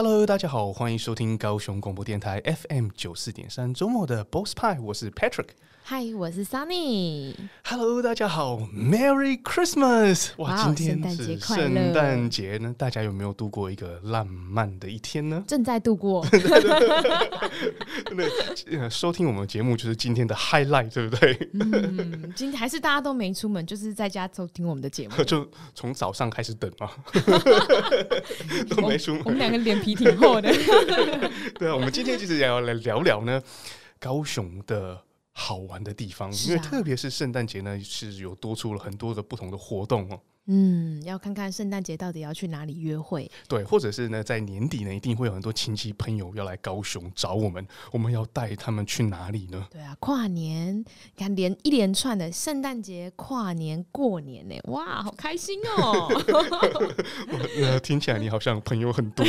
Hello，大家好，欢迎收听高雄广播电台 FM 九四点三周末的 Boss 派，我是 Patrick。嗨，我是 Sunny。Hello，大家好，Merry Christmas！哇，wow, 今天是圣诞节呢，大家有没有度过一个浪漫的一天呢？正在度过。那，收听我们节目就是今天的 highlight，对不对？嗯，今天还是大家都没出门，就是在家收听我们的节目，就从早上开始等嘛，都没出门。我们两个脸皮挺厚的。对啊，我们今天其实也要来聊聊呢，高雄的。好玩的地方，因为特别是圣诞节呢，是有多出了很多的不同的活动哦。嗯，要看看圣诞节到底要去哪里约会。对，或者是呢，在年底呢，一定会有很多亲戚朋友要来高雄找我们，我们要带他们去哪里呢？对啊，跨年，你看连一连串的圣诞节、跨年、过年呢，哇，好开心哦！呃，听起来你好像朋友很多，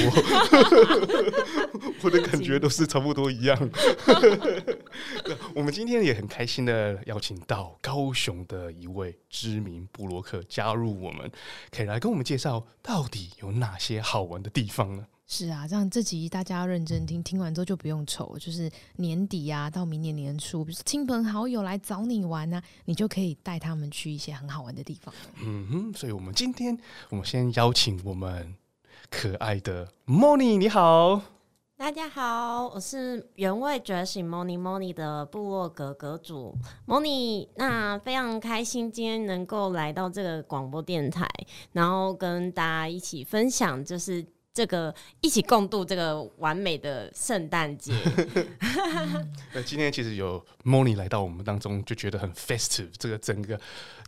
我的感觉都是差不多一样。我们今天也很开心的邀请到高雄的一位知名布洛克加入我们，可以来跟我们介绍到底有哪些好玩的地方呢？是啊，这样这集大家要认真听，听完之后就不用愁，就是年底啊，到明年年初，比如说亲朋好友来找你玩啊，你就可以带他们去一些很好玩的地方。嗯哼，所以我们今天我们先邀请我们可爱的 Moni，你好。大家好，我是原味觉醒 Moni Moni 的部落格格主 Moni，那非常开心今天能够来到这个广播电台，然后跟大家一起分享，就是这个一起共度这个完美的圣诞节。那今天其实有 Moni 来到我们当中，就觉得很 festive，这个整个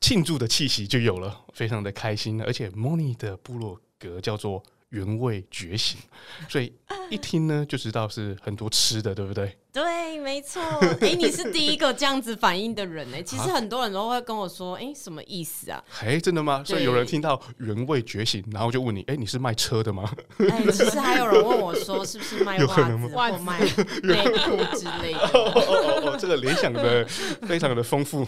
庆祝的气息就有了，非常的开心。而且 Moni 的部落格叫做。原味觉醒，所以一听呢就知道是很多吃的，对不对？对，没错。哎、欸，你是第一个这样子反应的人呢。其实很多人都会跟我说，哎、欸，什么意思啊？哎、欸，真的吗？所以有人听到原味觉醒，然后就问你，哎、欸，你是卖车的吗？哎、欸，其实还有人问我说，是不是卖 袜子或卖内裤之类的？哦哦哦，这个联想的非常的丰富。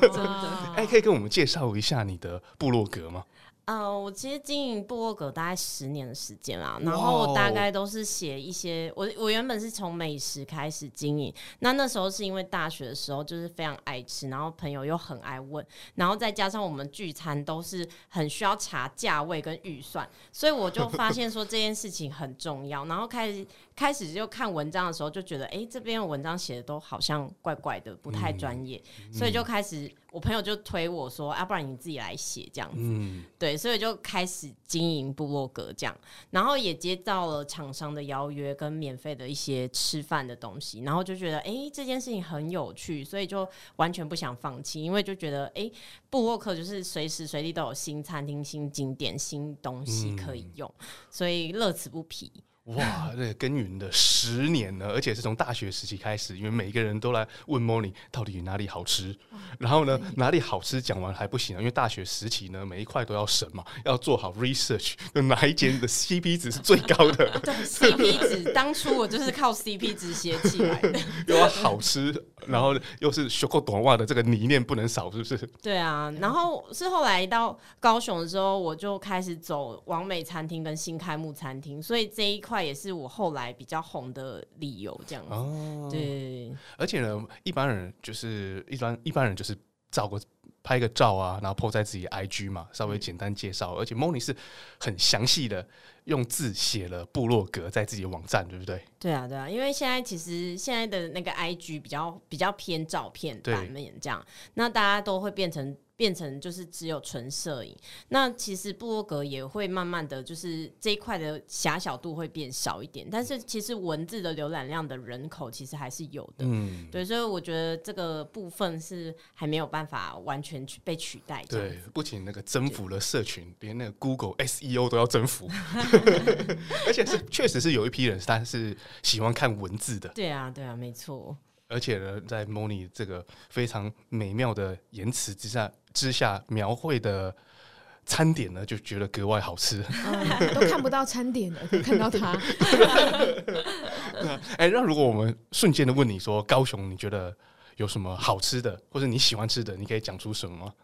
真的。哎，可以跟我们介绍一下你的部落格吗？呃，我其实经营部落格大概十年的时间啦，然后我大概都是写一些，我我原本是从美食开始经营，那那时候是因为大学的时候就是非常爱吃，然后朋友又很爱问，然后再加上我们聚餐都是很需要查价位跟预算，所以我就发现说这件事情很重要，然后开始开始就看文章的时候就觉得，哎，这边的文章写的都好像怪怪的，不太专业，嗯，所以就开始。我朋友就推我说：“啊，不然你自己来写这样子。嗯”对，所以就开始经营部落格这样，然后也接到了厂商的邀约跟免费的一些吃饭的东西，然后就觉得哎、欸，这件事情很有趣，所以就完全不想放弃，因为就觉得哎、欸，部落客就是随时随地都有新餐厅、新景点、新东西可以用，嗯、所以乐此不疲。哇，这个耕耘了十年呢，而且是从大学时期开始，因为每一个人都来问 Moni 到底哪里好吃，然后呢，哪里好吃讲完还不行啊，因为大学时期呢，每一块都要审嘛，要做好 research，哪一间的 CP 值是最高的？对，CP 值，当初我就是靠 CP 值写起来的，又要好吃，然后又是学过短袜的这个理念不能少，是不是？对啊，然后是后来到高雄的时候，我就开始走完美餐厅跟新开幕餐厅，所以这一块。也是我后来比较红的理由，这样子。哦，对。而且呢，一般人就是一般一般人就是照个拍个照啊，然后 po 在自己 IG 嘛，稍微简单介绍。而且 Moni 是很详细的用字写了部落格在自己的网站，对不对？对啊，对啊。因为现在其实现在的那个 IG 比较比较偏照片版面这样，那大家都会变成。变成就是只有纯摄影，那其实部落格也会慢慢的就是这一块的狭小度会变少一点，但是其实文字的浏览量的人口其实还是有的，嗯，对，所以我觉得这个部分是还没有办法完全去被取代。对，不仅那个征服了社群，连那个 Google SEO 都要征服，而且是确实是有一批人，他是喜欢看文字的。对啊，对啊，没错。而且呢，在 Moni 这个非常美妙的言辞之下。之下描绘的餐点呢，就觉得格外好吃。嗯、都看不到餐点了，看到它。哎、欸，那如果我们瞬间的问你说，高雄你觉得有什么好吃的，或者你喜欢吃的，你可以讲出什么吗？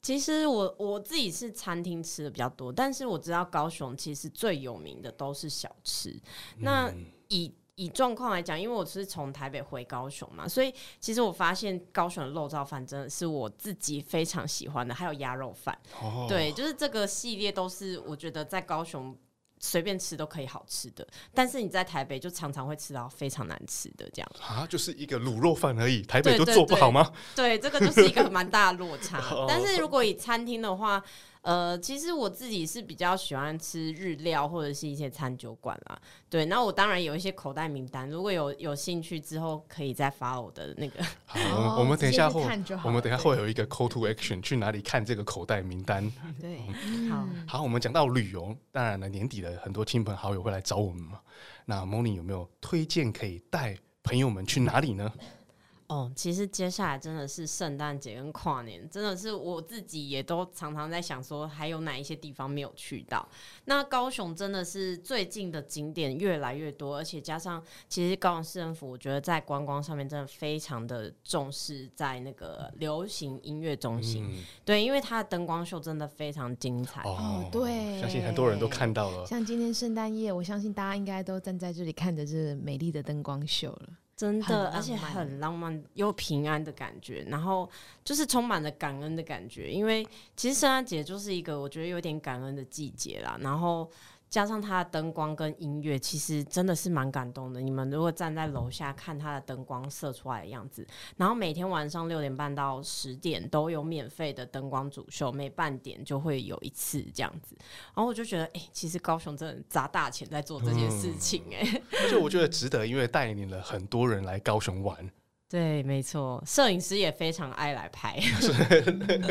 其实我我自己是餐厅吃的比较多，但是我知道高雄其实最有名的都是小吃。嗯、那以以状况来讲，因为我是从台北回高雄嘛，所以其实我发现高雄的肉燥饭真的是我自己非常喜欢的，还有鸭肉饭。哦、对，就是这个系列都是我觉得在高雄。随便吃都可以好吃的，但是你在台北就常常会吃到非常难吃的这样啊，就是一个卤肉饭而已，台北都做不好吗？对，这个就是一个蛮大的落差。但是如果以餐厅的话。呃，其实我自己是比较喜欢吃日料或者是一些餐酒馆啦。对，那我当然有一些口袋名单，如果有有兴趣之后可以再发我的那个。好，我们我们等一下会，我们等一下会有一个 call to action，去哪里看这个口袋名单？对，好，好，我们讲到旅游，当然了，年底的很多亲朋好友会来找我们嘛。那 Moni 有没有推荐可以带朋友们去哪里呢？哦，其实接下来真的是圣诞节跟跨年，真的是我自己也都常常在想说，还有哪一些地方没有去到。那高雄真的是最近的景点越来越多，而且加上其实高雄市政府，我觉得在观光上面真的非常的重视，在那个流行音乐中心，嗯、对，因为它的灯光秀真的非常精彩。哦，对，相信很多人都看到了。像今天圣诞夜，我相信大家应该都站在这里看着这美丽的灯光秀了。真的，而且很浪漫又平安的感觉，然后就是充满了感恩的感觉。因为其实圣诞节就是一个我觉得有点感恩的季节啦，然后。加上它的灯光跟音乐，其实真的是蛮感动的。你们如果站在楼下看它的灯光射出来的样子，然后每天晚上六点半到十点都有免费的灯光主秀，每半点就会有一次这样子。然后我就觉得，哎、欸，其实高雄真的砸大钱在做这件事情、欸，哎、嗯，而且我觉得值得，因为带领了很多人来高雄玩。对，没错，摄影师也非常爱来拍。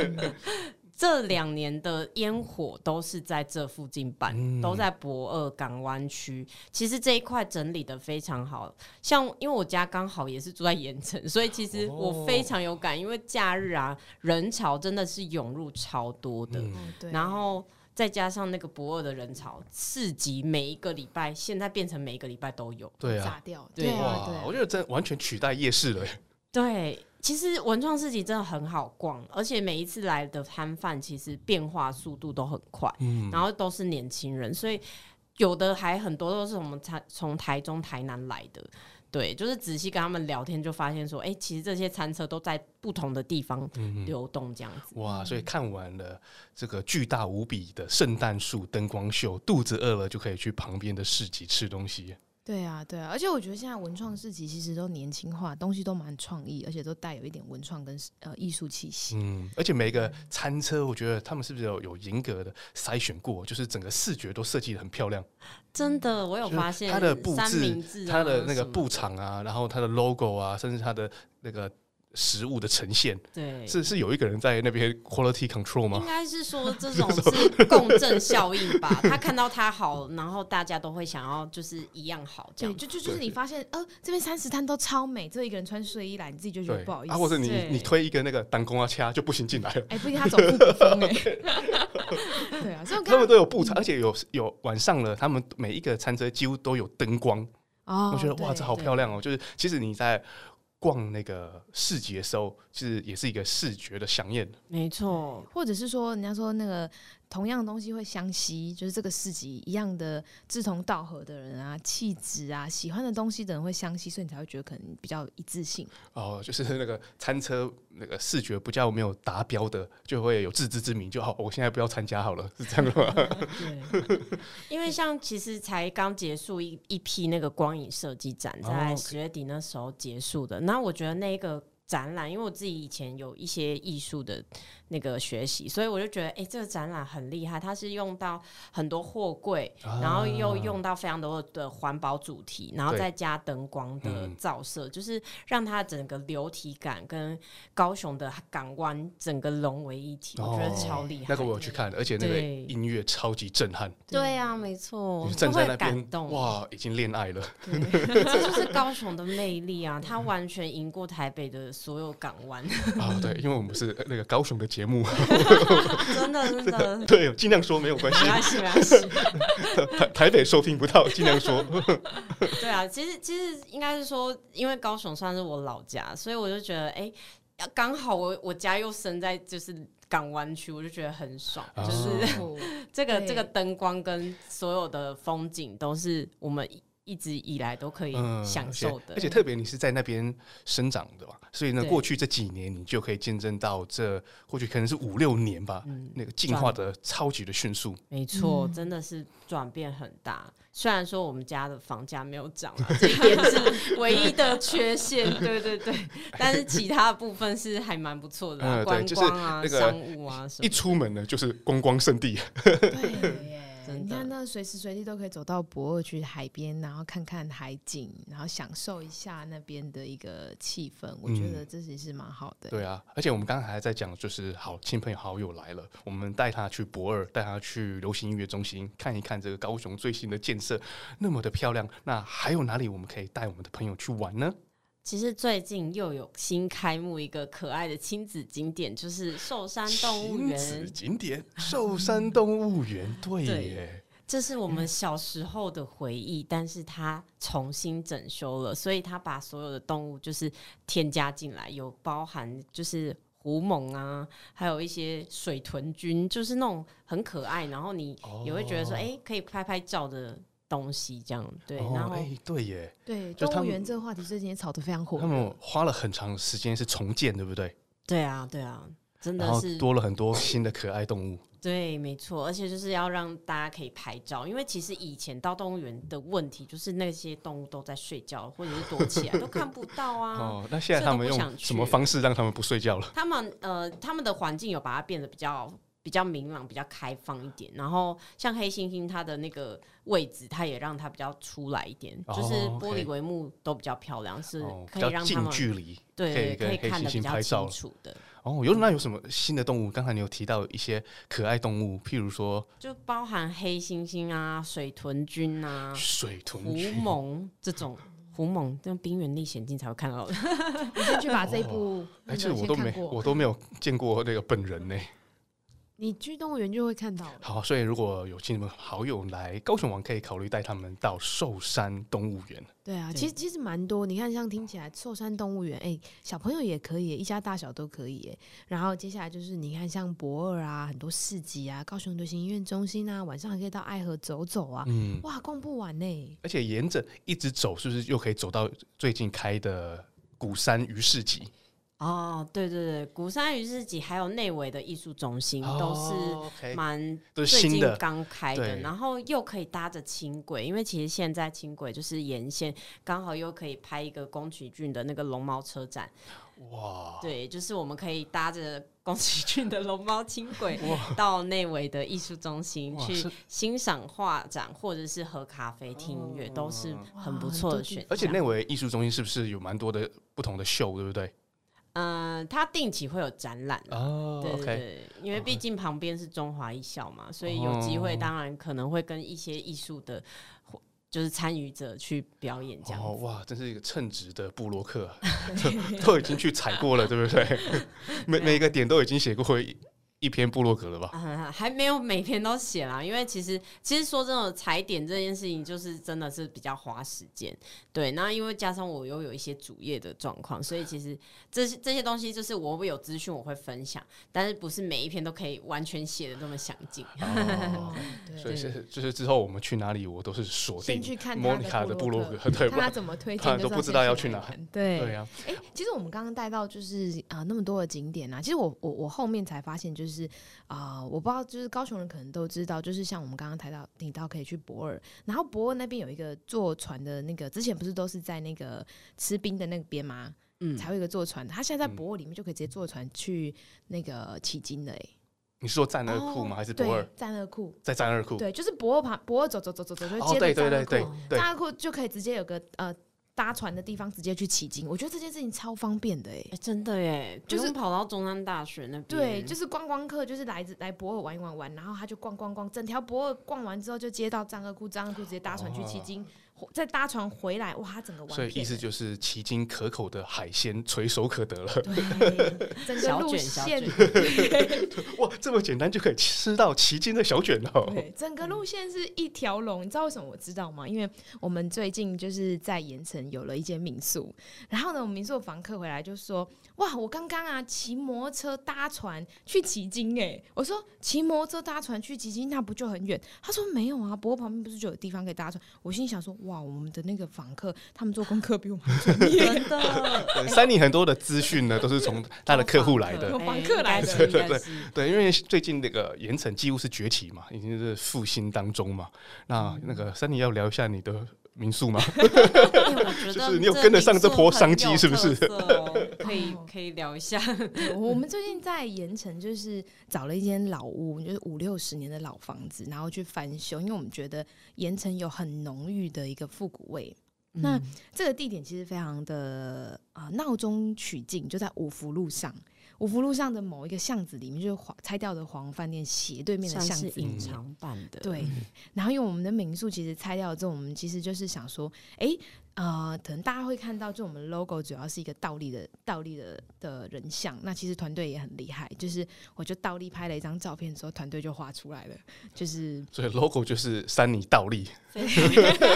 这两年的烟火都是在这附近办，嗯、都在博二港湾区。其实这一块整理的非常好，像因为我家刚好也是住在盐城，所以其实我非常有感。因为假日啊，人潮真的是涌入超多的，嗯、然后再加上那个博二的人潮，刺激每一个礼拜现在变成每一个礼拜都有，对啊，炸掉，对啊，对，我觉得这完全取代夜市了。对。其实文创市集真的很好逛，而且每一次来的摊贩其实变化速度都很快，嗯，然后都是年轻人，所以有的还很多都是我们从从台中、台南来的，对，就是仔细跟他们聊天就发现说，哎，其实这些餐车都在不同的地方流动，这样子。嗯。哇，所以看完了这个巨大无比的圣诞树灯光秀，肚子饿了就可以去旁边的市集吃东西。对啊，对啊，而且我觉得现在文创市集其实都年轻化，东西都蛮创意，而且都带有一点文创跟呃艺术气息。嗯，而且每个餐车，我觉得他们是不是有有严格的筛选过，就是整个视觉都设计的很漂亮。真的，我有发现它的布置，它的那个布场啊，然后它的 logo 啊，甚至它的那个。食物的呈现，对，是是有一个人在那边 quality control 吗？应该是说这种 是共振效应吧。他看到他好，然后大家都会想要就是一样好，这样。对，就就就是你发现，呃，这边三十摊都超美，这一个人穿睡衣来，你自己就觉得不好意思。啊，或者你你推一个那个弹弓啊掐就不行进来了。哎，不一定他走复古风哎。对啊，所以他们都有布场，而且有有晚上了，他们每一个餐车几乎都有灯光。哦，我觉得哇，这好漂亮哦。就是其实你在。逛那个市集的时候，其实也是一个视觉的飨宴。没错，或者是说，人家说那个。同样的东西会相吸，就是这个市集一样的志同道合的人啊，气质啊，喜欢的东西的人会相吸，所以你才会觉得可能比较一致性。哦，就是那个餐车那个视觉不叫没有达标的，就会有自知之明，就好，我现在不要参加好了，是这样吗？对，因为像其实才刚结束一一批那个光影设计展，在十月底那时候结束的，那我觉得那个展览，因为我自己以前有一些艺术的。那个学习，所以我就觉得，哎、欸，这个展览很厉害。它是用到很多货柜，啊、然后又用到非常多的环保主题，然后再加灯光的照射，嗯、就是让它整个流体感跟高雄的港湾整个融为一体。哦、我觉得超厉害。那个我有去看，而且那个音乐超级震撼。对、啊，没错，站在那边，哇，已经恋爱了。这就是高雄的魅力啊！它完全赢过台北的所有港湾。啊，对，因为我们是那个高雄的。节目 真的真的 对，尽量说没有关系，没关系没关系。台台北收听不到，尽量说。对啊，其实其实应该是说，因为高雄算是我老家，所以我就觉得，哎、欸，刚好我我家又生在就是港湾区，我就觉得很爽，哦、就是这个这个灯光跟所有的风景都是我们。一直以来都可以享受的，嗯、而且特别你是在那边生长的吧，所以呢，过去这几年你就可以见证到这过去可能是五六年吧，嗯、那个进化的超级的迅速。没错，真的是转变很大。虽然说我们家的房价没有涨，这一点是唯一的缺陷。对对对，但是其他的部分是还蛮不错的、啊，观光啊、就是、那个商务啊什么，一出门呢就是观光圣地。对你看，那随时随地都可以走到博二去海边，然后看看海景，然后享受一下那边的一个气氛。我觉得这其实是蛮好的、嗯。对啊，而且我们刚才还在讲，就是好亲朋好友来了，我们带他去博二，带他去流行音乐中心看一看这个高雄最新的建设，那么的漂亮。那还有哪里我们可以带我们的朋友去玩呢？其实最近又有新开幕一个可爱的亲子景点，就是寿山动物园。亲子景点，寿山动物园，对这是我们小时候的回忆，嗯、但是它重新整修了，所以它把所有的动物就是添加进来，有包含就是狐獴啊，还有一些水豚菌，就是那种很可爱，然后你也会觉得说，哎、哦，可以拍拍照的。东西这样对，哦、然后、欸、对耶，对动物园这个话题最近也炒得非常火。他们花了很长时间是重建，对不对？对啊，对啊，真的是多了很多新的可爱动物。对，没错，而且就是要让大家可以拍照，因为其实以前到动物园的问题就是那些动物都在睡觉，或者是躲起来 都看不到啊。哦，那现在他们用什么方式让他们不睡觉了？他们呃，他们的环境有把它变得比较。比较明朗，比较开放一点。然后像黑猩猩，它的那个位置，它也让它比较出来一点，哦、就是玻璃帷幕都比较漂亮，哦、是可以让他们近距离对可以看得比较清楚的。哦，有那有什么新的动物？刚才你有提到一些可爱动物，譬如说，就包含黑猩猩啊、水豚君啊、水豚狐獴这种狐獴，这种《冰原历险记》才会看到的。你先去把这一部，哎、哦，这我都没，我都没有见过那个本人呢。你去动物园就会看到。好，所以如果有亲朋好友来高雄玩，可以考虑带他们到寿山动物园。对啊，其实其实蛮多。你看，像听起来寿山动物园，哎、欸，小朋友也可以，一家大小都可以。然后接下来就是你看，像博尔啊，很多市集啊，高雄流行音乐中心啊，晚上还可以到爱河走走啊。嗯，哇，逛不完呢。而且沿着一直走，是不是又可以走到最近开的鼓山鱼市集？哦，对对对，鼓山鱼市集还有内围的艺术中心、哦、都是蛮最近刚开的，的然后又可以搭着轻轨，因为其实现在轻轨就是沿线，刚好又可以拍一个宫崎骏的那个龙猫车站。哇，对，就是我们可以搭着宫崎骏的龙猫轻轨到内围的艺术中心去欣赏画展，或者是喝咖啡、听音乐，都是很不错的选择。而且内围艺术中心是不是有蛮多的不同的秀，对不对？嗯，他定期会有展览哦，对对对，因为毕竟旁边是中华艺校嘛，所以有机会当然可能会跟一些艺术的，就是参与者去表演这样。哦，哇，真是一个称职的布洛克，都已经去踩过了，对不对？每每一个点都已经写过会。一篇布洛格了吧？嗯，还没有每篇都写啦，因为其实其实说真的，踩点这件事情就是真的是比较花时间。对，那因为加上我又有一些主业的状况，所以其实这些这些东西就是我会有资讯我会分享，但是不是每一篇都可以完全写的这么详尽。哦、所以是就是之后我们去哪里，我都是锁定去看莫妮卡的布洛格，对，看他怎么推荐，都不知道要去哪。对对啊，哎、欸，其实我们刚刚带到就是啊、呃、那么多的景点啊，其实我我我后面才发现就是。就是啊、呃，我不知道，就是高雄人可能都知道，就是像我们刚刚提到，提到可以去博尔，然后博尔那边有一个坐船的那个，之前不是都是在那个吃冰的那边吗？嗯，才有一个坐船，他现在在博尔里面就可以直接坐船去那个迄今的。哎，你是说战二库吗？还是博二？战二库在战二库，对，就是博尔旁，博尔走走走走走就接着战二库，哦、对对对对对，栈二库就可以直接有个呃。搭船的地方直接去迄今，我觉得这件事情超方便的哎、欸。欸，真的耶，就是跑到中山大学那边，对，就是观光客，就是来来博尔玩一玩玩，然后他就逛逛逛，整条博尔逛完之后就接到张二库，张二库直接搭船去旗津，再搭船回来，哇，他整个完。所以意思就是奇经可口的海鲜垂手可得了。对，整个路线，哇，这么简单就可以吃到奇经的小卷哦。对，整个路线是一条龙。你知道为什么我知道吗？因为我们最近就是在盐城有了一间民宿，然后呢，我们民宿房客回来就说。哇！我刚刚啊，骑摩托车搭船去旗津哎，我说骑摩托车搭船去旗津，那不就很远？他说没有啊，不过旁边不是就有地方可以搭船？我心里想说，哇，我们的那个访客他们做功课比我们专业，真的。三里很多的资讯呢，都是从 他的客户来的，有访客来的，对对对对，因为最近那个盐城几乎是崛起嘛，已经是复兴当中嘛。那那个三里要聊一下你的。民宿吗？就是你有跟得上这波商机，是不是？可以可以聊一下。我们最近在盐城，就是找了一间老屋，就是五六十年的老房子，然后去翻修，因为我们觉得盐城有很浓郁的一个复古味。嗯、那这个地点其实非常的啊，闹中取静，就在五福路上。五福路上的某一个巷子里面，就是黄拆掉的黄饭店斜对面的巷子，隐藏版的。对，然后因为我们的民宿其实拆掉了之后，我们其实就是想说，哎。呃，可能大家会看到，就我们 logo 主要是一个倒立的倒立的的人像。那其实团队也很厉害，就是我就倒立拍了一张照片之后，团队就画出来了，就是所以 logo 就是珊妮倒立，非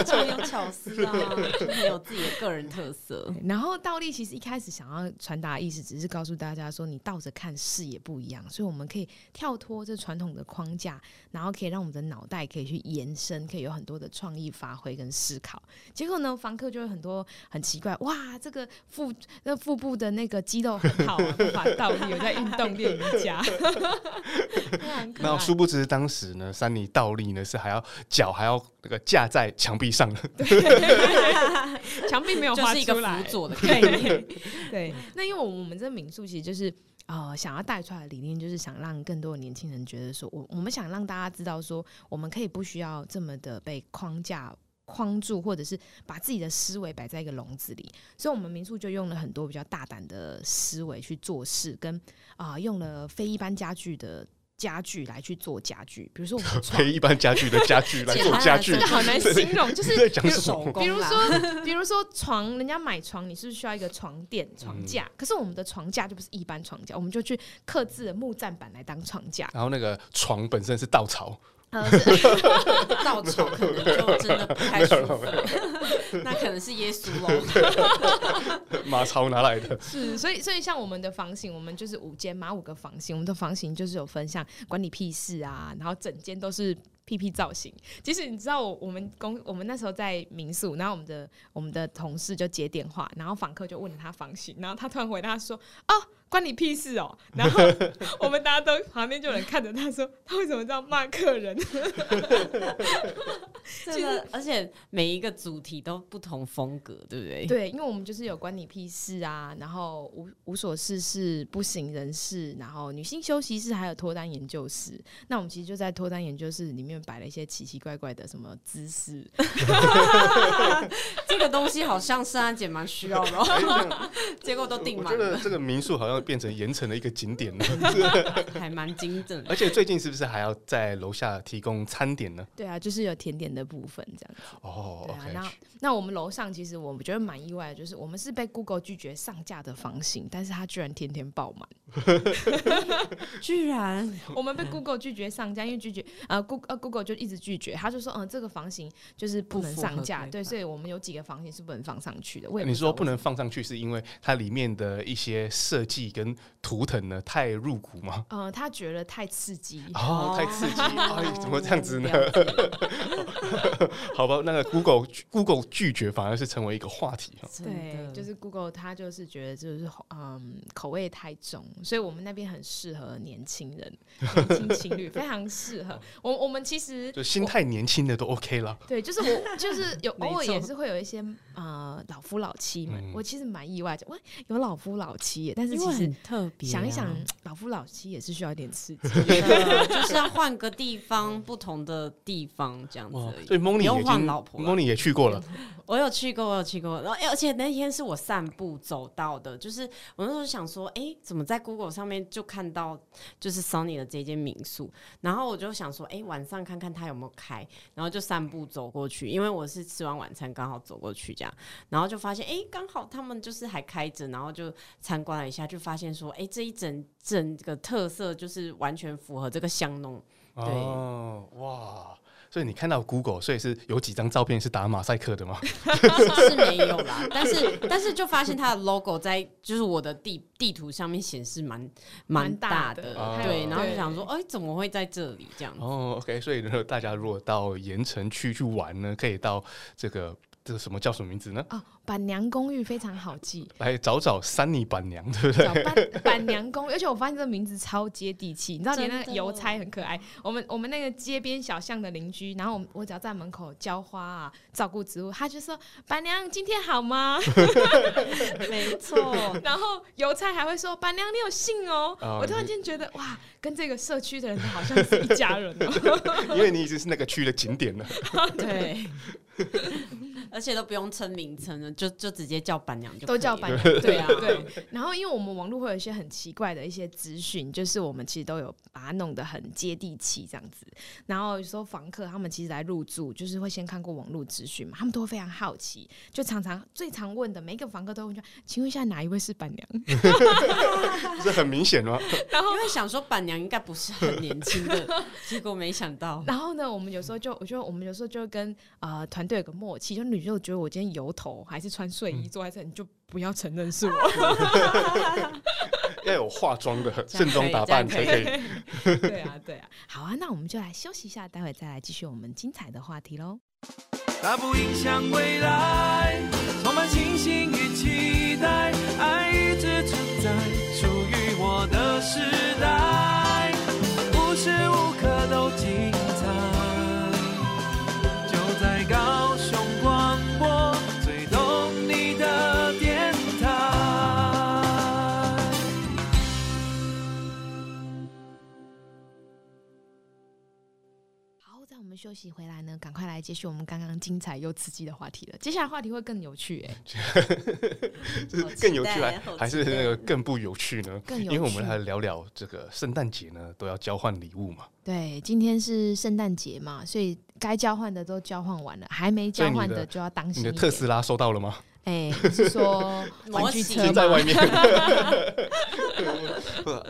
常有巧思啊，很有自己的个人特色。然后倒立其实一开始想要传达的意思，只是告诉大家说，你倒着看视野不一样，所以我们可以跳脱这传统的框架，然后可以让我们的脑袋可以去延伸，可以有很多的创意发挥跟思考。结果呢，房客。就会很多很奇怪哇，这个腹那腹部的那个肌肉很好啊，无法倒立，有在运动练瑜伽。那殊不知当时呢，山里倒立呢是还要脚还要那个架在墙壁上的，墙壁没有画出来，辅佐的概念。对，那因为我们这民宿其实就是呃想要带出来的理念，就是想让更多的年轻人觉得说，我我们想让大家知道说，我们可以不需要这么的被框架。框住，或者是把自己的思维摆在一个笼子里，所以我们民宿就用了很多比较大胆的思维去做事，跟啊、呃、用了非一般家具的家具来去做家具，比如说我们 非一般家具的家具来做家具，这个好难形容，就是？比如说，比如说床，人家买床，你是不是需要一个床垫、床架？可是我们的床架就不是一般床架，我们就去刻制的木栈板来当床架，然后那个床本身是稻草。呃，稻草 可能就真的不太舒服，那可能是耶稣喽。马槽哪来的？是，所以所以像我们的房型，我们就是五间嘛，五个房型，我们的房型就是有分像管理屁事啊，然后整间都是屁屁造型。其实你知道我，我们公我们那时候在民宿，然后我们的我们的同事就接电话，然后访客就问了他房型，然后他突然回答说：“哦。”关你屁事哦！然后我们大家都旁边就有人看着他说：“他为什么这样骂客人？” 其实，而且每一个主题都不同风格，对不对？对，因为我们就是有关你屁事啊，然后无无所事事、不省人事，然后女性休息室，还有脱单研究室。那我们其实就在脱单研究室里面摆了一些奇奇怪怪的什么姿势。这个东西好像圣安姐蛮需要的，结果都订满了。这个民宿好像。变成盐城的一个景点了，还蛮精致。而且最近是不是还要在楼下提供餐点呢？对啊，就是有甜点的部分这样子。哦，对啊。那那我们楼上其实我们觉得蛮意外的，就是我们是被 Google 拒绝上架的房型，但是它居然天天爆满。居然，我们被 Google 拒绝上架，因为拒绝呃 Google 呃 Google 就一直拒绝，他就说嗯、呃、这个房型就是不能上架，对，所以我们有几个房型是不能放上去的。为你说不能放上去，是因为它里面的一些设计跟图腾呢太入骨吗？呃，他觉得太刺激哦，太刺激，哎，怎么这样子呢？好吧，那个 Google Google 拒绝反而是成为一个话题哈。对，就是 Google 他就是觉得就是嗯口味太重。所以我们那边很适合年轻人、年轻情侣，非常适合。我我们其实就心态年轻的都 OK 了。对，就是我就是有偶尔也是会有一些呃老夫老妻们，嗯、我其实蛮意外的，喂，有老夫老妻，但是其实特别想一想，老夫老妻也是需要一点刺激 就是要换个地方，不同的地方这样子。所以 Moni 也已经，Moni 也去过了，我有去过，我有去过。然后，而且那天是我散步走到的，就是我那时候想说，哎、欸，怎么在 Google 上面就看到就是 Sunny 的这间民宿？然后我就想说，哎、欸，晚上看看他有没有开，然后就散步走过去，因为我是吃完晚餐刚好走过去这样，然后就发现，哎、欸，刚好他们就是还开着，然后就参观了一下，就发现说，哎、欸，这一整整个特色就是完全符合这个香浓。对哦，哇！所以你看到 Google，所以是有几张照片是打马赛克的吗？是没有啦，但是但是就发现它的 logo 在就是我的地地图上面显示蛮蛮大的，大的对，然后就想说，哎、欸，怎么会在这里这样子？哦，OK，所以呢，大家如果到盐城区去玩呢，可以到这个。这个什么叫什么名字呢？哦，板娘公寓非常好记，来找找 Sunny 板娘，对不对？找板板娘公寓，而且我发现这个名字超接地气。你知道，连那个邮差很可爱。我们我们那个街边小巷的邻居，然后我我只要在门口浇花啊，照顾植物，他就说：“板娘今天好吗？” 没错。然后邮差还会说：“板娘你有信哦。哦”我突然间觉得哇，跟这个社区的人好像是一家人哦。因为你已经是那个区的景点了。对。而且都不用称名称了，就就直接叫板娘就都叫板娘，对啊，对。然后因为我们网络会有一些很奇怪的一些资讯，就是我们其实都有把它弄得很接地气这样子。然后有时候房客他们其实来入住，就是会先看过网络资讯嘛，他们都会非常好奇，就常常最常问的每一个房客都会问：请问一下哪一位是板娘？这很明显吗？然后因为想说板娘应该不是很年轻的，结果没想到。然后呢，我们有时候就我觉得我们有时候就跟呃团队有个默契，就女。就觉得我今天油头还是穿睡衣坐在这，你就不要承认是我。要有化妆的正装打扮才可以。对啊，对啊。好啊，那我们就来休息一下，待会再来继续我们精彩的话题喽。大步影响未来，充满信心与期待，爱一直存在，属于我的时代，无时无刻都精彩，休息回来呢，赶快来继续我们刚刚精彩又刺激的话题了。接下来话题会更有趣哎、欸，就是更有趣还还是那个更不有趣呢？更有趣，因为我们来聊聊这个圣诞节呢，都要交换礼物嘛。对，今天是圣诞节嘛，所以该交换的都交换完了，还没交换的就要当心。你的特斯拉收到了吗？哎、欸，是说 玩具车吗？在外面。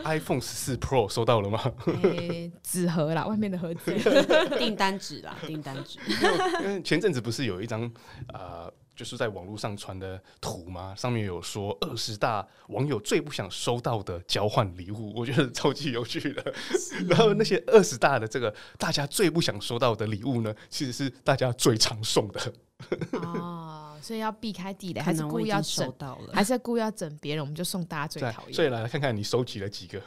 iPhone 十四 Pro 收到了吗？欸、纸盒啦，外面的盒子，订单纸啦，订单纸。因为前阵子不是有一张呃，就是在网络上传的图吗？上面有说二十大网友最不想收到的交换礼物，我觉得超级有趣的。然后那些二十大的这个大家最不想收到的礼物呢，其实是大家最常送的。哦，所以要避开地雷，还是故意要整到了，还是故意要整别人？我们就送大家最讨厌。所以来看看你收集了几个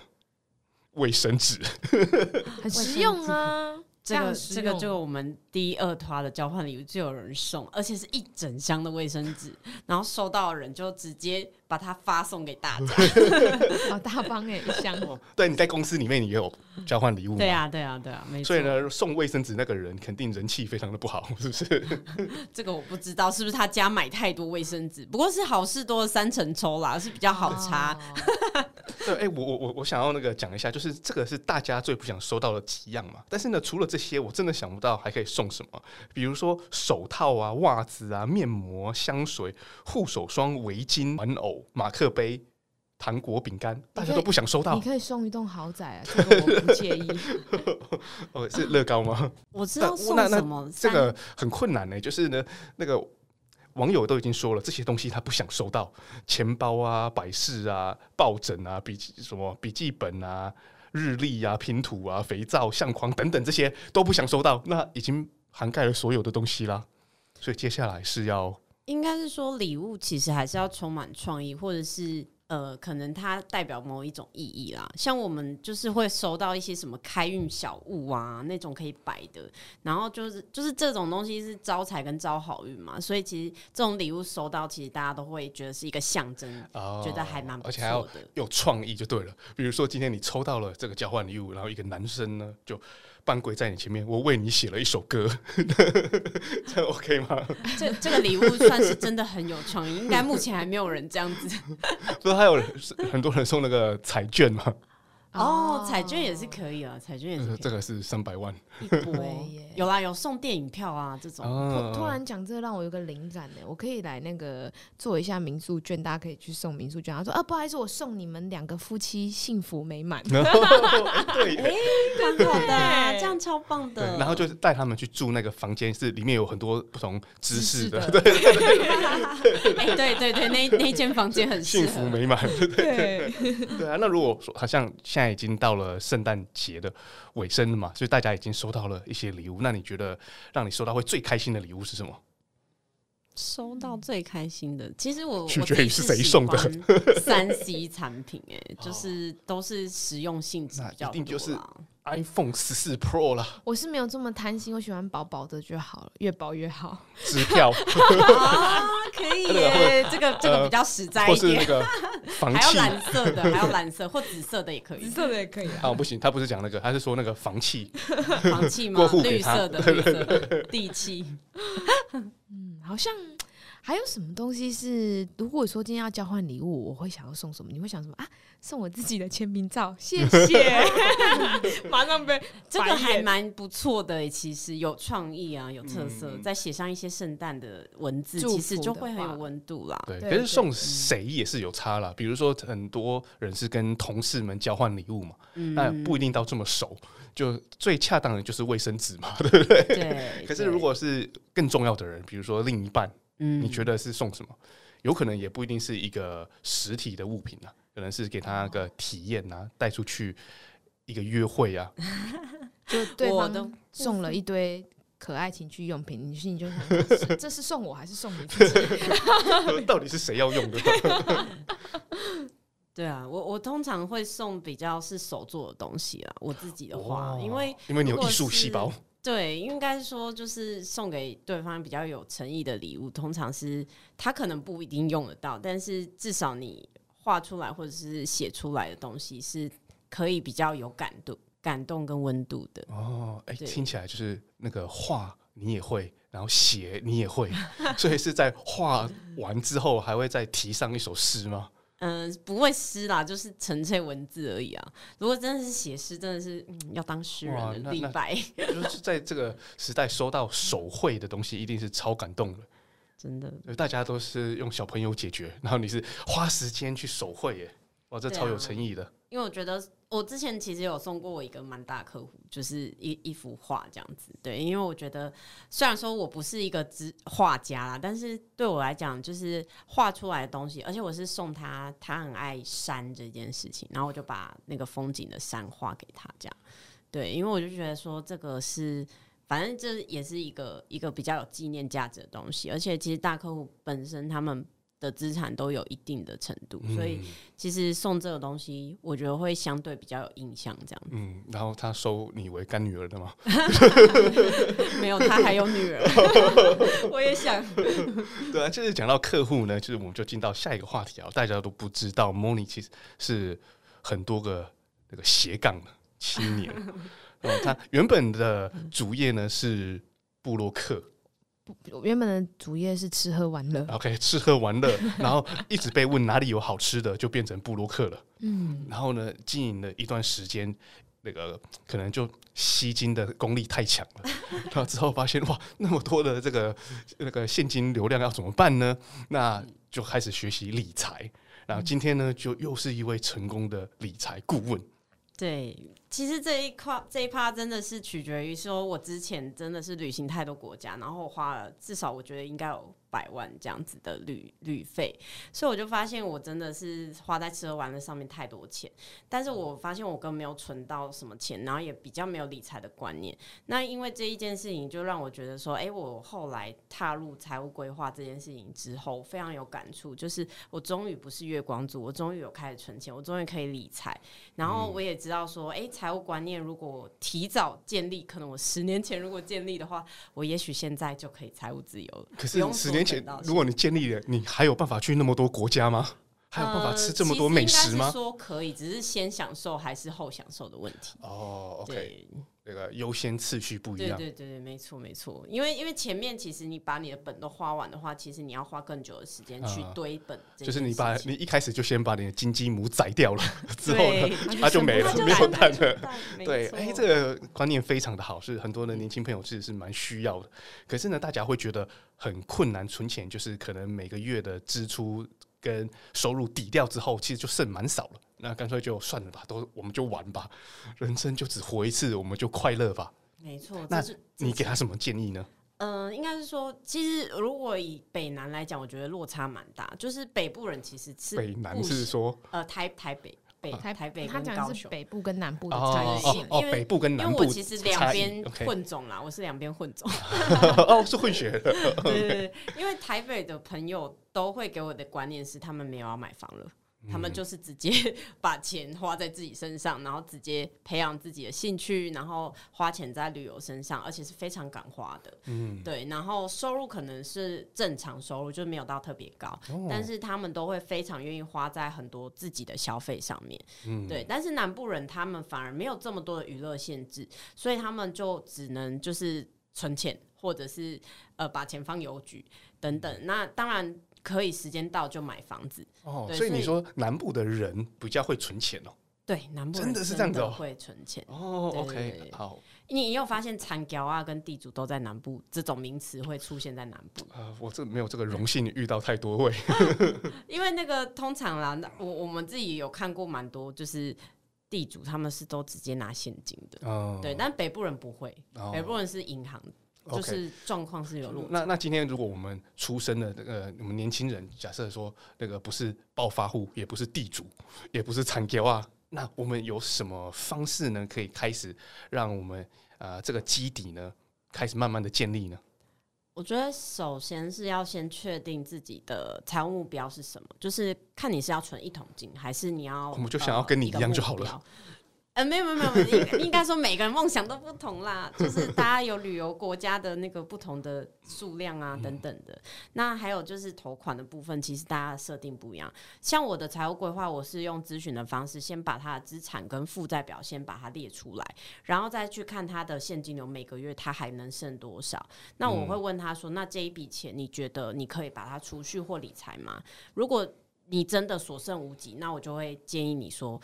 卫生纸，很实用啊。这个这个就我们第二团的交换礼物就有人送，而且是一整箱的卫生纸，然后收到的人就直接把它发送给大家，好 大方哎，一箱。对，你在公司里面你也有交换礼物吗？对啊，对啊，对啊，没错。所以呢，送卫生纸那个人肯定人气非常的不好，是不是？这个我不知道是不是他家买太多卫生纸，不过是好事多的三层抽啦，是比较好擦。哦对，哎、欸，我我我我想要那个讲一下，就是这个是大家最不想收到的几样嘛。但是呢，除了这些，我真的想不到还可以送什么。比如说手套啊、袜子啊、面膜、香水、护手霜、围巾、玩偶、马克杯、糖果、饼干，大家都不想收到。你可以送一栋豪宅啊，这个我不介意。哦，是乐高吗？我知道送什么，这个很困难呢、欸。就是呢，那个。网友都已经说了，这些东西他不想收到，钱包啊、摆饰啊、抱枕啊、笔记什么笔记本啊、日历啊、拼图啊、肥皂、相框等等这些都不想收到，那已经涵盖了所有的东西啦。所以接下来是要，应该是说礼物其实还是要充满创意，或者是。呃，可能它代表某一种意义啦，像我们就是会收到一些什么开运小物啊，那种可以摆的，然后就是就是这种东西是招财跟招好运嘛，所以其实这种礼物收到，其实大家都会觉得是一个象征，哦，觉得还蛮不错的，而且还要有创意就对了。比如说今天你抽到了这个交换礼物，然后一个男生呢就半鬼在你前面，我为你写了一首歌，这 OK 吗？这这个礼物算是真的很有创意，应该目前还没有人这样子。不是还有很多人送那个彩券吗？哦，彩券也是可以啊，彩券也是。这个是三百万一波，有啦，有送电影票啊这种。突突然讲这个让我有个灵感呢，我可以来那个做一下民宿券，大家可以去送民宿券。他说啊，不好意思，我送你们两个夫妻幸福美满。对，哎，蛮好的，这样超棒的。然后就是带他们去住那个房间，是里面有很多不同姿势的。对对对对，那那间房间很幸福美满。对对啊，那如果说好像现在。已经到了圣诞节的尾声了嘛，所以大家已经收到了一些礼物。那你觉得让你收到会最开心的礼物是什么？收到最开心的，其实我取决于是谁送的。三 C 产品，哎，就是都是实用性质比较多啦。iPhone 十四 Pro 了，我是没有这么贪心，我喜欢薄薄的就好了，越薄越好。支票啊，可以耶，这个这个比较实在一点。或是那个房契，还有蓝色的，还有蓝色或紫色的也可以，紫色的也可以。啊，不行，他不是讲那个，他是说那个房契，房契吗？绿色的，绿色的地契。嗯，好像。还有什么东西是，如果说今天要交换礼物，我会想要送什么？你会想什么啊？送我自己的签名照，谢谢。马上被这个还蛮不错的，其实有创意啊，有特色。嗯、再写上一些圣诞的文字，其实就会很有温度啦。对，可是送谁也是有差啦。比如说，很多人是跟同事们交换礼物嘛，嗯、那不一定到这么熟。就最恰当的就是卫生纸嘛，对不对？对。可是如果是更重要的人，比如说另一半。嗯，你觉得是送什么？有可能也不一定是一个实体的物品啊，可能是给他个体验啊，带出去一个约会啊。就对方送了一堆可爱情趣用品，你心里就想，这是送我还是送你自己？到底是谁要用的？对啊，我我通常会送比较是手做的东西啦。我自己的话，哦、因为因为你有艺术细胞。对，应该说就是送给对方比较有诚意的礼物，通常是他可能不一定用得到，但是至少你画出来或者是写出来的东西是可以比较有感度、感动跟温度的。哦，哎，听起来就是那个画你也会，然后写你也会，所以是在画完之后还会再提上一首诗吗？嗯，不会诗啦，就是纯粹文字而已啊。如果真的是写诗，真的是、嗯、要当诗人的李白。就是在这个时代收到手绘的东西，一定是超感动的。真的，大家都是用小朋友解决，然后你是花时间去手绘耶，哇，这超有诚意的。啊、因为我觉得。我之前其实有送过我一个蛮大客户，就是一一幅画这样子。对，因为我觉得虽然说我不是一个画画家啦，但是对我来讲，就是画出来的东西，而且我是送他，他很爱山这件事情，然后我就把那个风景的山画给他，这样。对，因为我就觉得说这个是，反正这也是一个一个比较有纪念价值的东西，而且其实大客户本身他们。的资产都有一定的程度，所以其实送这个东西，我觉得会相对比较有印象，这样。嗯，然后他收你为干女儿的吗？没有，他还有女儿。我也想。对啊，就是讲到客户呢，就是我们就进到下一个话题啊。大家都不知道 Money 其实是很多个那个斜杠的青年。然后他原本的主业呢是部落客。原本的主业是吃喝玩乐，OK，吃喝玩乐，然后一直被问哪里有好吃的，就变成布鲁克了。嗯，然后呢，经营了一段时间，那个可能就吸金的功力太强了，然后之后发现哇，那么多的这个那个现金流量要怎么办呢？那就开始学习理财，然后今天呢，就又是一位成功的理财顾问。对，其实这一块这一趴真的是取决于说，我之前真的是旅行太多国家，然后花了至少我觉得应该有。百万这样子的旅旅费，所以我就发现我真的是花在吃喝玩乐上面太多钱，但是我发现我根本没有存到什么钱，然后也比较没有理财的观念。那因为这一件事情，就让我觉得说，哎、欸，我后来踏入财务规划这件事情之后，非常有感触，就是我终于不是月光族，我终于有开始存钱，我终于可以理财，然后我也知道说，哎、欸，财务观念如果提早建立，可能我十年前如果建立的话，我也许现在就可以财务自由了。可是十年前。如果你建立了，你还有办法去那么多国家吗？还有办法吃这么多美食吗？说可以，只是先享受还是后享受的问题。哦，OK，那个优先次序不一样。对对对对，没错没错。因为因为前面其实你把你的本都花完的话，其实你要花更久的时间去堆本。就是你把你一开始就先把你的金鸡母宰掉了，之后呢，它就没了，没有蛋了。对，哎，这个观念非常的好，是很多的年轻朋友其实是蛮需要的。可是呢，大家会觉得很困难存钱，就是可能每个月的支出跟收入抵掉之后，其实就剩蛮少了。那干脆就算了吧，都我们就玩吧，人生就只活一次，我们就快乐吧。没错，那你给他什么建议呢？嗯、呃，应该是说，其实如果以北南来讲，我觉得落差蛮大。就是北部人其实是北南是说，呃，台台北北台台北跟高雄，他讲的是北部跟南部的差异性。哦，北部跟南部，因为我其实两边混种啦，我是两边混种。哦，是混血的。对对对，因为台北的朋友都会给我的观念是，他们没有要买房了。他们就是直接 把钱花在自己身上，然后直接培养自己的兴趣，然后花钱在旅游身上，而且是非常敢花的。嗯，对。然后收入可能是正常收入，就没有到特别高，哦，但是他们都会非常愿意花在很多自己的消费上面。嗯，对。但是南部人他们反而没有这么多的娱乐限制，所以他们就只能就是存钱，或者是呃把钱放邮局等等。那当然。可以时间到就买房子哦，所以你说南部的人比较会存钱哦？对，南部真的是这样子，会存钱哦。OK，好，你有发现残条啊跟地主都在南部这种名词会出现在南部？呃，我这没有这个荣幸遇到太多位，因为那个通常啦，我我们自己有看过蛮多，就是地主他们是都直接拿现金的，哦，对，但北部人不会，哦，北部人是银行。就是状况是有落。那那今天如果我们出生的那个我们年轻人，假设说那个不是暴发户，也不是地主，也不是残条啊，那我们有什么方式呢？可以开始让我们啊、呃、这个基底呢开始慢慢的建立呢？我觉得首先是要先确定自己的财务目标是什么，就是看你是要存一桶金，还是你要我们就想要跟你一样就好了。呃呃，没有没有没有，应应该说每个人梦想都不同啦，就是大家有旅游国家的那个不同的数量啊等等的。那还有就是投款的部分，其实大家设定不一样。像我的财务规划，我是用咨询的方式，先把他的资产跟负债表先把它列出来，然后再去看他的现金流每个月他还能剩多少。那我会问他说：“那这一笔钱，你觉得你可以把它储蓄或理财吗？”如果你真的所剩无几，那我就会建议你说。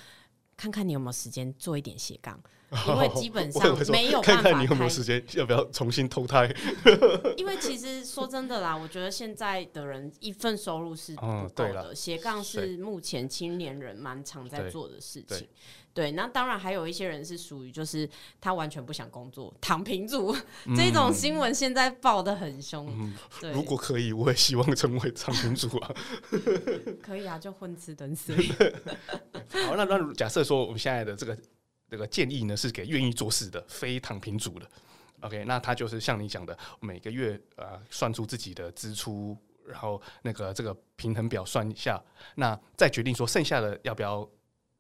看看你有没有时间做一点斜杠，因为基本上没有办法。看看你有没有时间，要不要重新投胎？因为其实说真的啦，我觉得现在的人一份收入是不够的，斜杠是目前青年人蛮常在做的事情。对，那当然还有一些人是属于就是他完全不想工作，躺平族、嗯、这种新闻现在报的很凶、嗯。对，如果可以，我也希望成为躺平族啊。可以啊，就混吃等死。好，那那假设说我们现在的这个这个建议呢，是给愿意做事的非躺平族的。OK，那他就是像你讲的，每个月呃算出自己的支出，然后那个这个平衡表算一下，那再决定说剩下的要不要。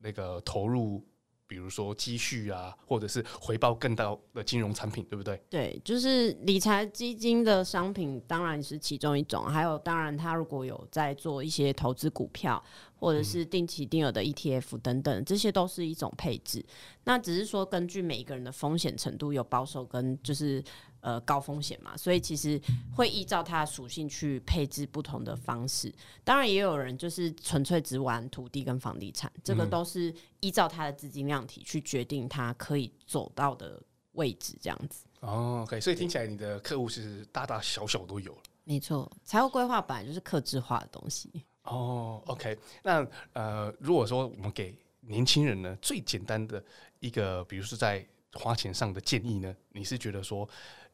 那个投入，比如说积蓄啊，或者是回报更高的金融产品，对不对？对，就是理财基金的商品当然是其中一种，还有当然他如果有在做一些投资股票，或者是定期定额的 ETF 等等，这些都是一种配置。那只是说根据每一个人的风险程度有保守跟就是。呃，高风险嘛，所以其实会依照它的属性去配置不同的方式。当然，也有人就是纯粹只玩土地跟房地产，这个都是依照它的资金量体去决定它可以走到的位置，这样子。哦，OK，所以听起来你的客户是大大小小都有了。没错，财务规划本来就是客制化的东西。哦，OK，那呃，如果说我们给年轻人呢最简单的一个，比如说在花钱上的建议呢，你是觉得说？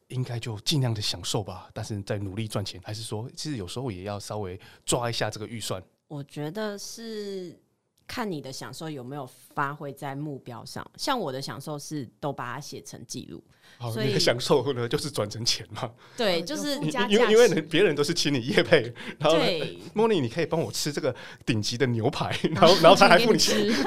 应该就尽量的享受吧，但是在努力赚钱，还是说，其实有时候也要稍微抓一下这个预算。我觉得是。看你的享受有没有发挥在目标上，像我的享受是都把它写成记录。好，所以你的享受呢，就是转成钱嘛。对，就是因为因为别人都是请你夜配，然后 Moni 你可以帮我吃这个顶级的牛排，然后 然后他还付你钱。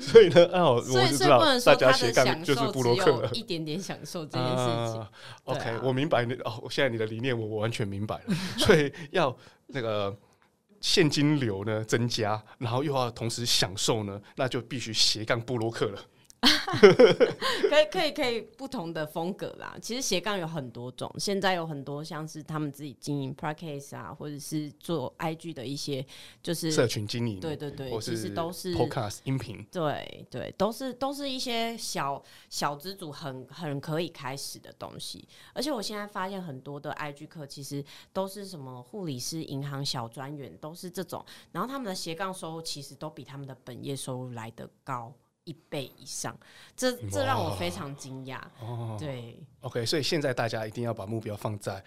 所以呢，哦，我就知道大家斜杠就是布洛克了，一点点享受这件事情。OK，我明白你哦，现在你的理念我我完全明白了，所以要那个。现金流呢增加，然后又要同时享受呢，那就必须斜杠布洛克了。可以可以可以不同的风格啦。其实斜杠有很多种，现在有很多像是他们自己经营 PRA CASE 啊，或者是做 IG 的一些就是社群经营，对对对，其实都是 Podcast 音频，对对，都是都是一些小小资主很很可以开始的东西。而且我现在发现很多的 IG 课其实都是什么护理师、银行小专员，都是这种，然后他们的斜杠收入其实都比他们的本业收入来得高。一倍以上，这这让我非常惊讶。哦，对，OK，所以现在大家一定要把目标放在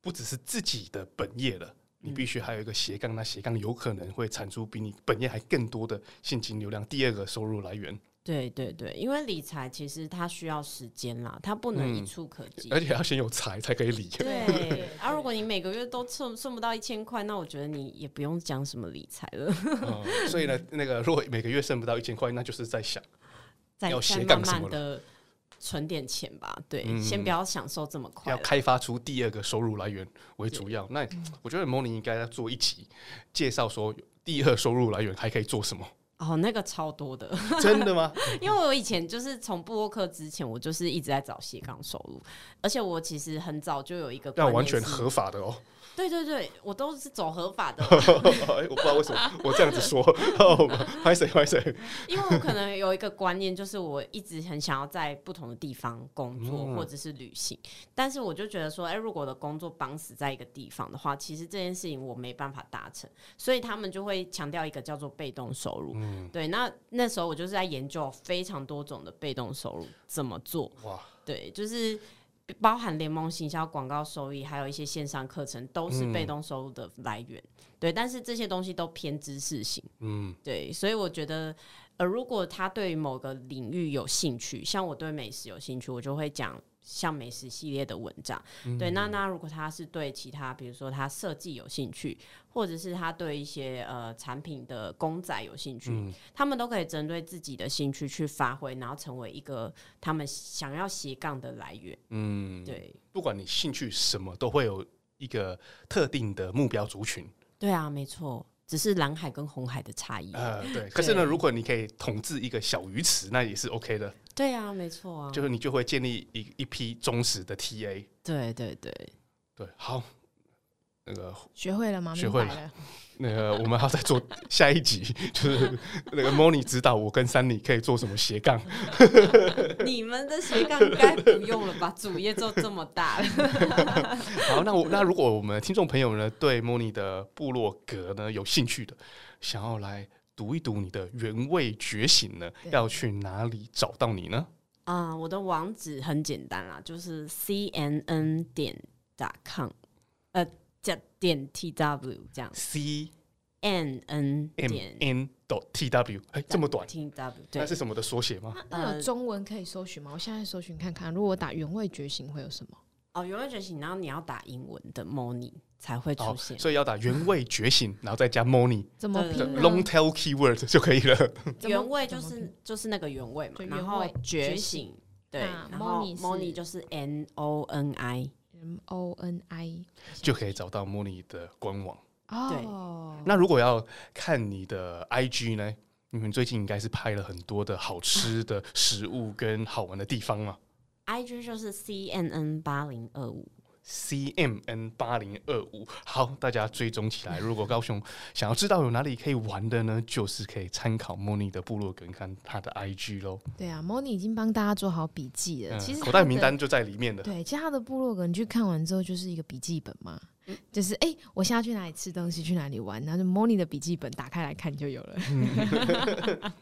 不只是自己的本业了，你必须还有一个斜杠，那斜杠有可能会产出比你本业还更多的现金流量，第二个收入来源。对对对，因为理财其实它需要时间啦，它不能一触可及，嗯，而且要先有财才可以理。对，而、啊、如果你每个月都剩剩不到一千块，那我觉得你也不用讲什么理财了。嗯。所以呢，那个如果每个月剩不到一千块，那就是在想 要斜杠慢慢的存点钱吧。对，嗯，先不要享受这么快，要开发出第二个收入来源为主要。那我觉得 Moni 应该要做一集介绍说第二收入来源还可以做什么。哦，那个超多的，真的吗？因为我以前就是从布洛克之前，我就是一直在找斜杠收入，而且我其实很早就有一个，但完全合法的哦。对对对，我都是走合法的。我不知道为什么 我这样子说，拍谁拍谁。因为我可能有一个观念，就是我一直很想要在不同的地方工作或者是旅行，但是我就觉得说，哎，如果我的工作绑死在一个地方的话，其实这件事情我没办法达成，所以他们就会强调一个叫做被动收入。嗯，对，那那时候我就是在研究非常多种的被动收入怎么做。哇，对，就是。包含联盟行销、广告收益，还有一些线上课程，都是被动收入的来源。嗯、对，但是这些东西都偏知识型。嗯，对，所以我觉得，呃，如果他对某个领域有兴趣，像我对美食有兴趣，我就会讲。像美食系列的文章，嗯、对，那那如果他是对其他，比如说他设计有兴趣，或者是他对一些呃产品的公仔有兴趣，嗯，他们都可以针对自己的兴趣去发挥，然后成为一个他们想要斜杠的来源。嗯，对，不管你兴趣什么，都会有一个特定的目标族群。对啊，没错。只是蓝海跟红海的差异。呃，对。可是呢，如果你可以统治一个小鱼池，那也是 OK 的。对啊，没错啊。就是你就会建立一一批忠实的 TA。对对对对，好。那个学会了吗？学会了。那个我们还要再做下一集，就是那个 Moni 指导我跟 Sunny 可以做什么斜杠。你们的斜杠该不用了吧？主业做这么大了。好，那我那如果我们听众朋友呢，对 Moni 的部落格呢有兴趣的，想要来读一读你的原味觉醒呢，要去哪里找到你呢？啊、呃，我的网址很简单啦，就是 cnn 点 .com，呃。加点 T W 这样，C N N 点 N dot T W，哎，这么短，T W，对，那是什么的缩写吗？那有中文可以搜寻吗？我现在搜寻看看，如果我打原味觉醒会有什么？哦，原味觉醒，然后你要打英文的 Moni 才会出现，所以要打原味觉醒，然后再加 Moni，怎么拼？Long tail keyword 就可以了。原味就是就是那个原味嘛，然后觉醒，对，然后 Moni 就是 N O N I。M O N I 就可以找到 Moni 的官网。哦，那如果要看你的 IG 呢？你们最近应该是拍了很多的好吃的食物跟好玩的地方嘛？IG 就是 C N N 八零二五。C M N 八零二五，好，大家追踪起来。如果高雄想要知道有哪里可以玩的呢，就是可以参考 Moni 的部落格，看他的 IG 喽。对啊，Moni 已经帮大家做好笔记了，嗯，其实口袋名单就在里面的。对，其实他的部落格你去看完之后，就是一个笔记本嘛。就是哎、欸，我现在去哪里吃东西，去哪里玩，然后就 Moni 的笔记本打开来看就有了。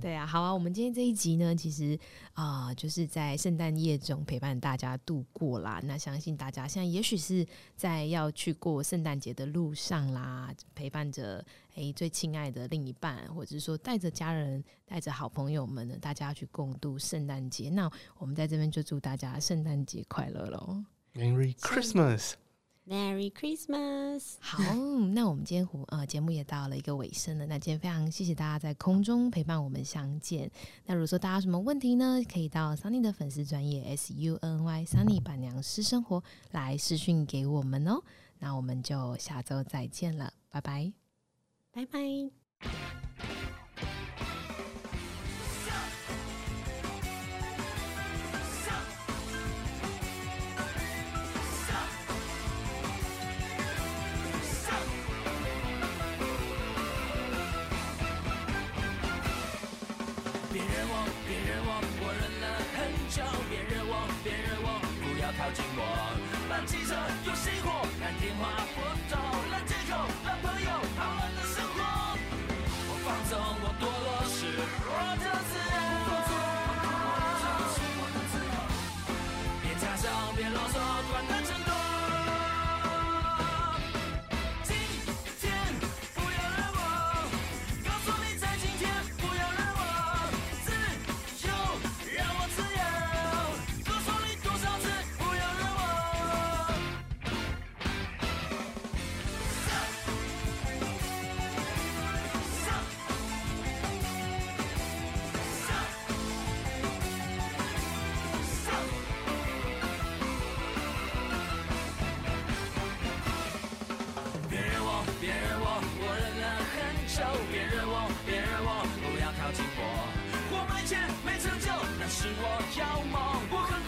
对啊，好啊，我们今天这一集呢，其实啊、呃，就是在圣诞夜中陪伴大家度过啦。那相信大家现在也许是在要去过圣诞节的路上啦，陪伴着哎、欸、最亲爱的另一半，或者是说带着家人、带着好朋友们呢，大家去共度圣诞节。那我们在这边就祝大家圣诞节快乐喽！Merry Christmas！Merry Christmas！好，那我们今天呃节目也到了一个尾声了。那今天非常谢谢大家在空中陪伴我们相见。那如果说大家有什么问题呢，可以到 Sunny 的粉丝专业 S U N Y Sunny 板娘私生活来私讯给我们哦。那我们就下周再见了，拜拜，拜拜。是我要梦。